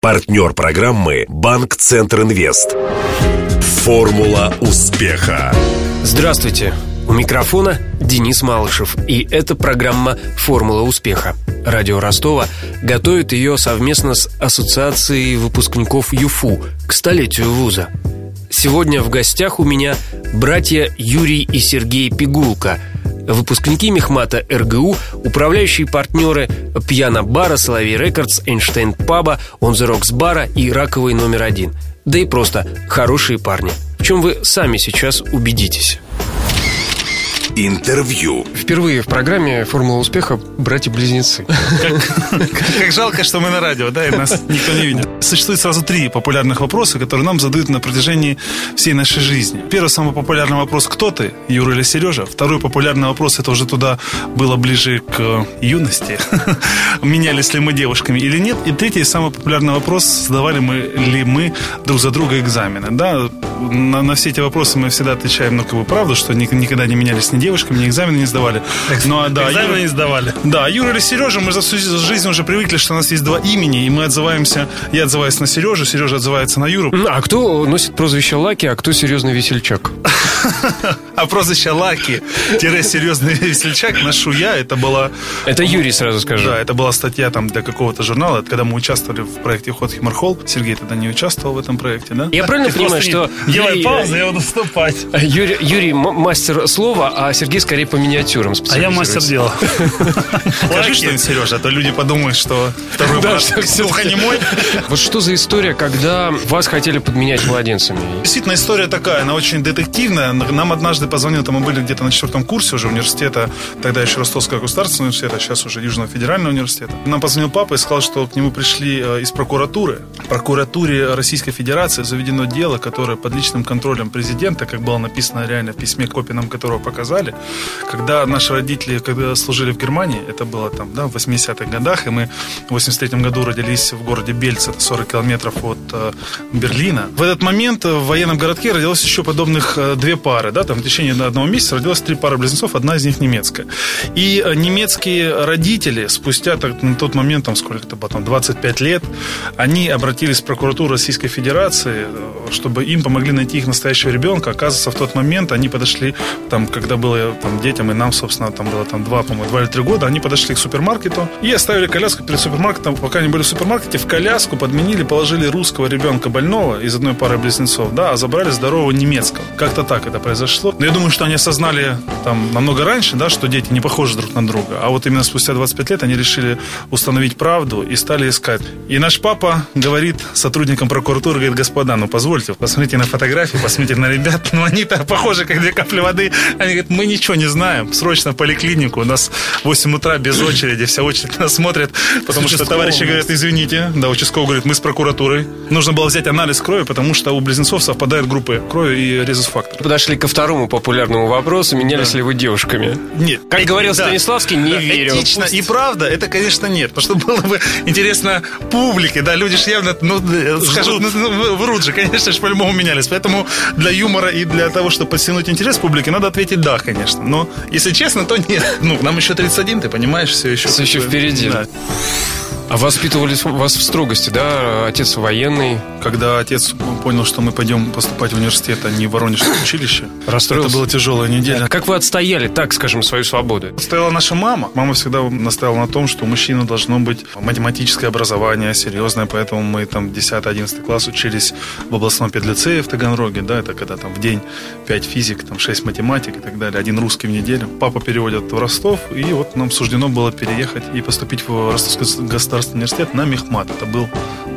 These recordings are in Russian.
Партнер программы «Банк Центр Инвест». Формула успеха. Здравствуйте. У микрофона Денис Малышев. И это программа «Формула успеха». Радио Ростова готовит ее совместно с Ассоциацией выпускников ЮФУ к столетию вуза. Сегодня в гостях у меня братья Юрий и Сергей Пигулка – выпускники Мехмата РГУ, управляющие партнеры Пьяна Бара, Соловей Рекордс, Эйнштейн Паба, Онзерокс Бара и Раковый номер один. Да и просто хорошие парни. В чем вы сами сейчас убедитесь. Интервью. Впервые в программе «Формула успеха» братья-близнецы. Как, жалко, что мы на радио, да, и нас никто не видит. Существует сразу три популярных вопроса, которые нам задают на протяжении всей нашей жизни. Первый самый популярный вопрос «Кто ты? Юра или Сережа?» Второй популярный вопрос, это уже туда было ближе к юности. Менялись ли мы девушками или нет? И третий самый популярный вопрос, сдавали мы ли мы друг за друга экзамены. Да, на, на все эти вопросы мы всегда отвечаем, ну, как бы, правду, что никогда не менялись ни девушками, ни экзамены не сдавали. Ну, а, да, экзамены Юра, не сдавали. Да, Юра или Сережа, мы за всю жизнь уже привыкли, что у нас есть два имени, и мы отзываемся, я отзываюсь на Сережу, Сережа отзывается на Юру. А кто носит прозвище Лаки, а кто серьезный весельчак? А прозвище Лаки, серьезный весельчак ношу я, это была... Это Юрий, сразу скажу. Да, это была статья там для какого-то журнала, когда мы участвовали в проекте «Ход Химархол». Сергей тогда не участвовал в этом проекте, да? Я правильно понимаю, что... Делай паузу, я буду вступать. Юрий, Юрий мастер слова, а Сергей скорее по миниатюрам А я мастер дела. Скажи что-нибудь, Сережа, а то люди подумают, что второй брат глухонемой. Вот что за история, когда вас хотели подменять младенцами? Действительно, история такая, она очень детективная. Нам однажды позвонил, там мы были где-то на четвертом курсе уже университета, тогда еще Ростовского государственного университета, сейчас уже Южного федерального университета. Нам позвонил папа и сказал, что к нему пришли э, из прокуратуры. В прокуратуре Российской Федерации заведено дело, которое под личным контролем президента, как было написано реально в письме, копии нам которого показали, когда наши родители когда служили в Германии, это было там, да, в 80-х годах, и мы в 83 году родились в городе Бельц, это 40 километров от э, Берлина. В этот момент в военном городке родилось еще подобных э, две пары, да, там в течение одного месяца родилось три пары близнецов, одна из них немецкая. И э, немецкие родители спустя так, на тот момент, там сколько-то потом, 25 лет, они обратились в прокуратуру Российской Федерации, э, чтобы им помогли найти их настоящего ребенка. Оказывается, в тот момент они подошли, там, когда было там, детям и нам, собственно, там было там два, по-моему, два или три года, они подошли к супермаркету и оставили коляску перед супермаркетом. Пока они были в супермаркете, в коляску подменили, положили русского ребенка больного из одной пары близнецов, да, а забрали здорового немецкого. Как-то так это произошло. Но я думаю, что они осознали там намного раньше, да, что дети не похожи друг на друга. А вот именно спустя 25 лет они решили установить правду и стали искать. И наш папа говорит сотрудникам прокуратуры, говорит, господа, ну позвольте, посмотрите на фотографии, посмотрите на ребят, ну они-то похожи, как две капли воды. Они говорят, мы ничего не знаем, срочно в поликлинику, у нас 8 утра без очереди, вся очередь нас смотрит, потому что товарищи говорят, извините, да, участковый говорит, мы с прокуратурой. Нужно было взять анализ крови, потому что у близнецов совпадают группы крови и резус-фактор. Подошли ко второму популярному вопросу, менялись да. ли вы девушками? Нет. Как говорил да. Станиславский, не да, верю. Этично Пусть... и правда, это, конечно, нет. Потому что было бы интересно публике, да, люди же явно, ну, скажут, ну, ну, врут же, конечно же, по-любому менялись. Поэтому для юмора и для того, чтобы подтянуть интерес публики, надо ответить да, конечно. Но, если честно, то нет. Ну, нам еще 31, ты понимаешь, все еще... Все еще впереди. Да. А воспитывали вас в строгости, да? Отец военный. Когда отец понял, что мы пойдем поступать в университет, а не в Воронежское училище, Расстроился. это была тяжелая неделя. Как вы отстояли, так скажем, свою свободу? Стояла наша мама. Мама всегда настояла на том, что у мужчины должно быть математическое образование, серьезное, поэтому мы там 10-11 класс учились в областном педлицее в Таганроге, да, это когда там в день 5 физик, там 6 математик и так далее, один русский в неделю. Папа переводит в Ростов, и вот нам суждено было переехать и поступить в Ростовский государственный государственный университет на Мехмат. Это был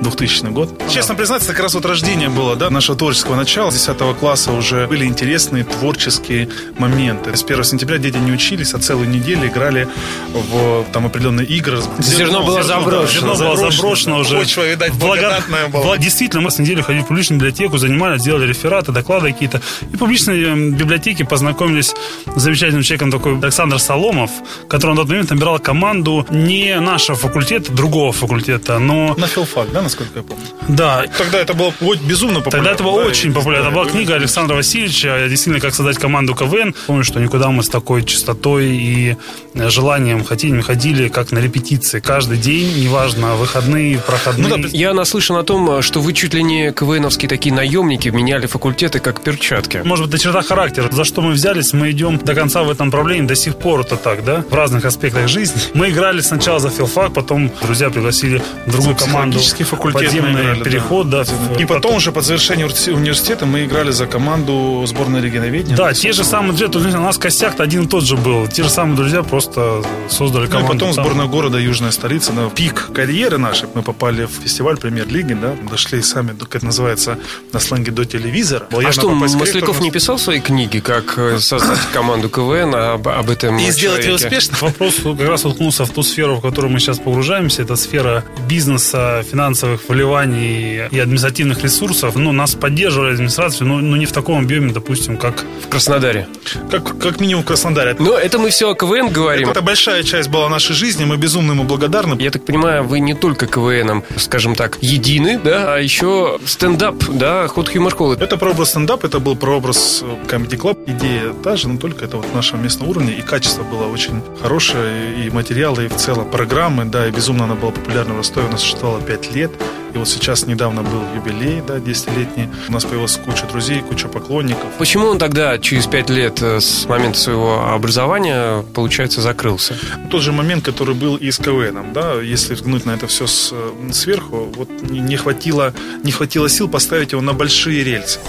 2000 год. Честно признаться, это как раз вот рождение было, да, нашего творческого начала. С 10 класса уже были интересные творческие моменты. С 1 сентября дети не учились, а целую неделю играли в там определенные игры. Зерно, было заброшено. Зерно было заброшено уже. Почва, видать, благодатная была. Действительно, мы с неделю ходили в публичную библиотеку, занимались, делали рефераты, доклады какие-то. И в публичной эм, библиотеке познакомились с замечательным человеком такой Александр Соломов, который на тот момент набирал команду не нашего факультета, другого факультета, но... На филфак, да? насколько я помню? Да. Тогда это было безумно популярно. Тогда это было да, очень популярно. Это была книга Александра Васильевича, действительно, как создать команду КВН. Помню, что никуда мы с такой чистотой и э, желанием хотели, ходили, как на репетиции. Каждый день, неважно, выходные, проходные. Ну да, Я наслышан о том, что вы чуть ли не КВНовские такие наемники меняли факультеты как перчатки. Может быть, это черта характера. За что мы взялись, мы идем до конца в этом направлении. До сих пор это так, да? В разных аспектах жизни. Мы играли сначала за филфак, потом друзья пригласили в другую команду. Факультет Подземный играли, да. переход, да. И потом уже по завершению универси- университета мы играли за команду сборной регионоведения. Да, те же самые друзья, у нас костяк-то один и тот же был. Те же самые друзья просто создали Ну и команду. потом сборная города Южная столица. На пик карьеры нашей мы попали в фестиваль премьер-лиги, да, дошли сами, как это называется на сленге, до телевизора. Было А что, Масляков не писал свои книги, как э, создать команду КВН об, об этом И сделать ее человеке? успешно? Вопрос как раз уткнулся в ту сферу, в которую мы сейчас погружаемся. Это сфера бизнеса, финансовых вливаний и административных ресурсов. Ну, нас поддерживали администрацию, но, но не в таком объеме, допустим, как... В Краснодаре. Как, как минимум в Краснодаре. Но это мы все о КВН говорим. Это большая часть была нашей жизни, мы безумно ему благодарны. Я так понимаю, вы не только КВНом, скажем так, едины, да, а еще стендап, да, ход хьюмор холл. Это прообраз стендап, это был прообраз э, Comedy Club. Идея та же, но только это вот на нашем местном уровне. И качество было очень хорошее, и материалы, и в целом программы, да, и безумно она была популярна в Ростове. Она существовала 5 лет. И вот сейчас недавно был юбилей, да, 10-летний. У нас появилась куча друзей, куча поклонников. Почему он тогда через пять лет э, с момента своего образования, получается, закрылся? Тот же момент, который был и с КВНом, да, если взглянуть на это все с, э, сверху, вот не, хватило, не хватило сил поставить его на большие рельсы.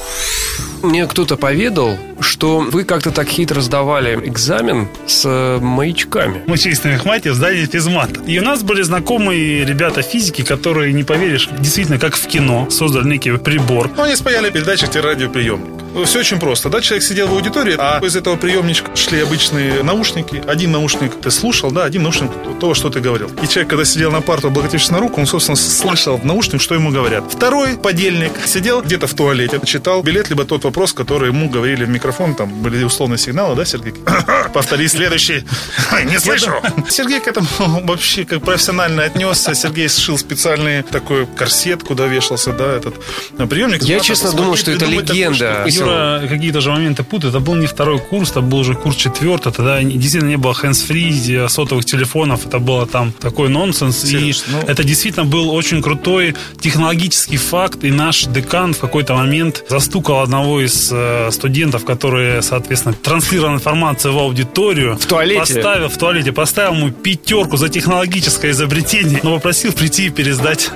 Мне кто-то поведал, что вы как-то так хитро сдавали экзамен с э, маячками. Мы учились на Мехмате в здании физмата. И у нас были знакомые ребята физики, которые, не поверишь, действительно, как в кино, создали некий прибор. Ну, они спаяли передатчик тебе радиоприемник. Все очень просто, да, человек сидел в аудитории, а из этого приемничка шли обычные наушники. Один наушник ты слушал, да, один наушник то, что ты говорил. И человек, когда сидел на парту, на руку, он, собственно, слышал в наушник, что ему говорят. Второй подельник сидел где-то в туалете, читал билет, либо тот вопрос, который ему говорили в микрофон, там были условные сигналы, да, Сергей? Повтори следующий. Не слышу. Сергей к этому вообще как профессионально отнесся. Сергей сшил специальный такой корсет, куда вешался, да, этот приемник. Я, честно, думал, что это легенда. Юра какие-то же моменты путает. Это был не второй курс, это был уже курс четвертый. Тогда не- действительно не было hands-free, сотовых телефонов. Это было там такой нонсенс. Сереж, и ну- это действительно был очень крутой технологический факт. И наш декан в какой-то момент застукал одного из э, студентов, которые, соответственно, транслировали информацию в аудиторию. В туалете? Поставил в туалете, поставил ему пятерку за технологическое изобретение, но попросил прийти и пересдать,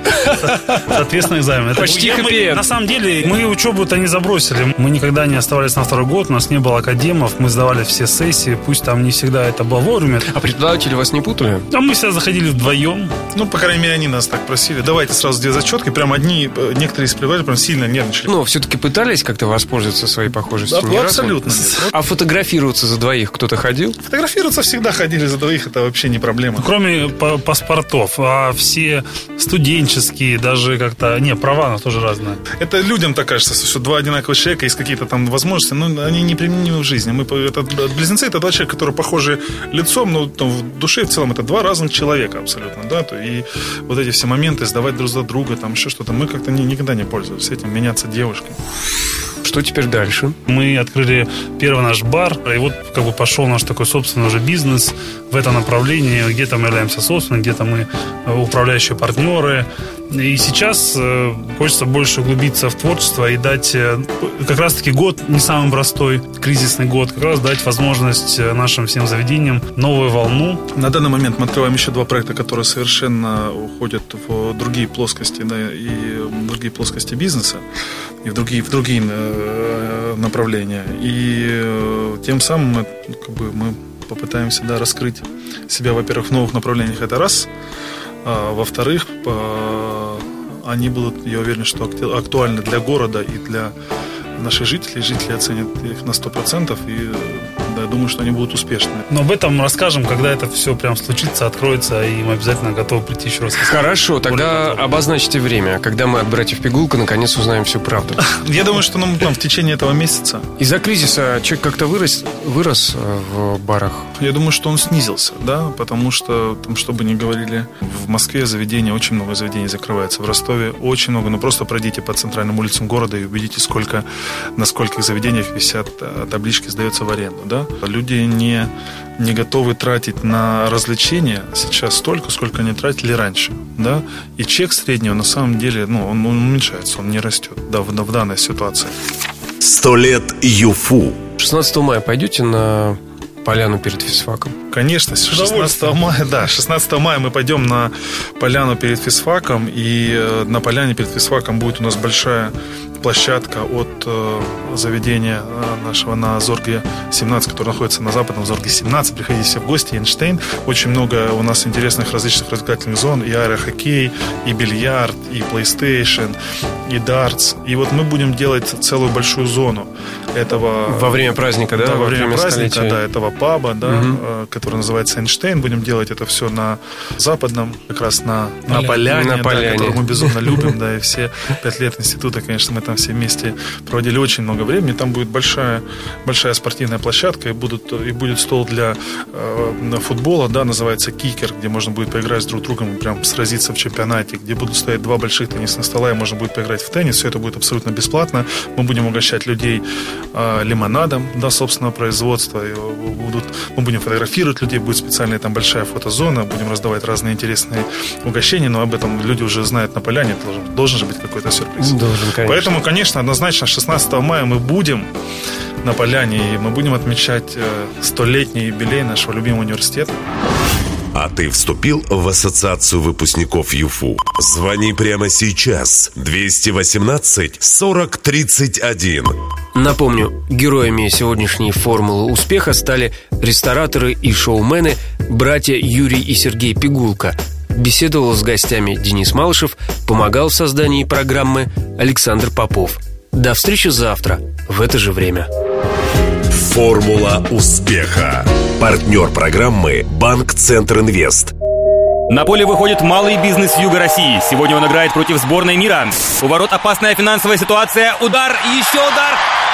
соответственно, экзамен. Почти. На самом деле, мы учебу-то не забросили. Мы никогда не оставались на второй год, у нас не было академов, мы сдавали все сессии, пусть там не всегда это было вовремя. А преподаватели вас не путали? А мы всегда заходили вдвоем. Ну, по крайней мере, они нас так просили. Давайте сразу две зачетки. Прям одни, э, некоторые из преподавателей прям сильно нервничали. Ну, все-таки пытались как-то воспользоваться своей похожестью? Да, абсолютно нет. А фотографироваться за двоих кто-то ходил? Фотографироваться всегда ходили за двоих, это вообще не проблема. Кроме па- паспортов, а все студенческие, даже как-то... Не, права у нас тоже разные. Это людям так кажется, что два одинаковых человека есть какие-то там возможности, но они неприменимы в жизни. Мы, это, близнецы это два человека, которые похожи лицом, но там, в душе в целом это два разных человека абсолютно, да, то и вот эти все моменты, сдавать друг за друга, там еще что-то, мы как-то ни- никогда не пользовались этим, меняться девушкой. Что теперь дальше? Мы открыли первый наш бар, и вот как бы пошел наш такой собственный уже бизнес в это направлении. Где-то мы являемся собственными, где-то мы э, управляющие партнеры. И сейчас э, хочется больше углубиться в творчество и дать э, как раз-таки год, не самый простой, кризисный год, как раз дать возможность нашим всем заведениям новую волну. На данный момент мы открываем еще два проекта, которые совершенно уходят в другие плоскости, да, и в другие плоскости бизнеса, и в другие, в другие э, направления. И э, тем самым мы, как бы, мы попытаемся да, раскрыть себя, во-первых, в новых направлениях, это раз. А, во-вторых, они будут, я уверен, что актуальны для города и для наших жителей. Жители оценят их на 100% и Да, думаю, что они будут успешны. Но об этом расскажем, когда это все прям случится, откроется, и мы обязательно готовы прийти еще раз. Хорошо, тогда обозначьте время, когда мы от братьев Пигулка наконец узнаем всю правду. Я думаю, что ну, там, в течение этого месяца. Из-за кризиса человек как-то вырос, вырос э, в барах? Я думаю, что он снизился, да, потому что, там, что бы ни говорили, в Москве заведения, очень много заведений закрывается, в Ростове очень много, ну просто пройдите по центральным улицам города и убедитесь, сколько, на скольких заведениях висят э, таблички «Сдается в аренду», да. Люди не, не готовы тратить на развлечения сейчас столько, сколько они тратили раньше, да, и чек среднего на самом деле, ну, он, он уменьшается, он не растет, да, в, в данной ситуации. Сто лет ЮФУ. 16 мая пойдете на поляну перед физфаком? Конечно, 16 мая, да, 16 мая мы пойдем на поляну перед физфаком, и э, на поляне перед физфаком будет у нас большая площадка от э, заведения э, нашего на Зорге 17, который находится на западном Зорге 17. Приходите все в гости, Эйнштейн. Очень много у нас интересных различных развлекательных зон. И аэрохоккей, и бильярд, и PlayStation, и дартс. И вот мы будем делать целую большую зону этого... Во время праздника, да? Да, во, во время, время праздника, столетия. да, этого паба, да, угу. который называется Эйнштейн. Будем делать это все на западном, как раз на, на поляне, на поляне. Да, мы безумно любим, да, и все пять лет института, конечно, мы там все вместе проводили очень много времени. Там будет большая, большая спортивная площадка, и, будут, и будет стол для э, футбола, да, называется кикер, где можно будет поиграть с друг другом прям сразиться в чемпионате, где будут стоять два больших теннисных стола, и можно будет поиграть в теннис. Все это будет абсолютно бесплатно. Мы будем угощать людей лимонадом, да, собственного производства. Будут, мы будем фотографировать людей, будет специальная там большая фотозона, будем раздавать разные интересные угощения, но об этом люди уже знают на поляне, должен, должен же быть какой-то сюрприз. Должен, конечно. Поэтому, конечно, однозначно 16 мая мы будем на поляне, и мы будем отмечать э, столетний юбилей нашего любимого университета. А ты вступил в ассоциацию выпускников ЮФУ? Звони прямо сейчас. 218 40 31. Напомню, героями сегодняшней формулы успеха стали рестораторы и шоумены братья Юрий и Сергей Пигулка. Беседовал с гостями Денис Малышев, помогал в создании программы Александр Попов. До встречи завтра в это же время. Формула успеха. Партнер программы «Банк Центр Инвест». На поле выходит малый бизнес Юга России. Сегодня он играет против сборной мира. У ворот опасная финансовая ситуация. Удар, еще удар.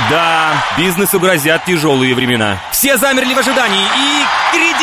Да, бизнесу грозят тяжелые времена. Все замерли в ожидании. И кредиты банка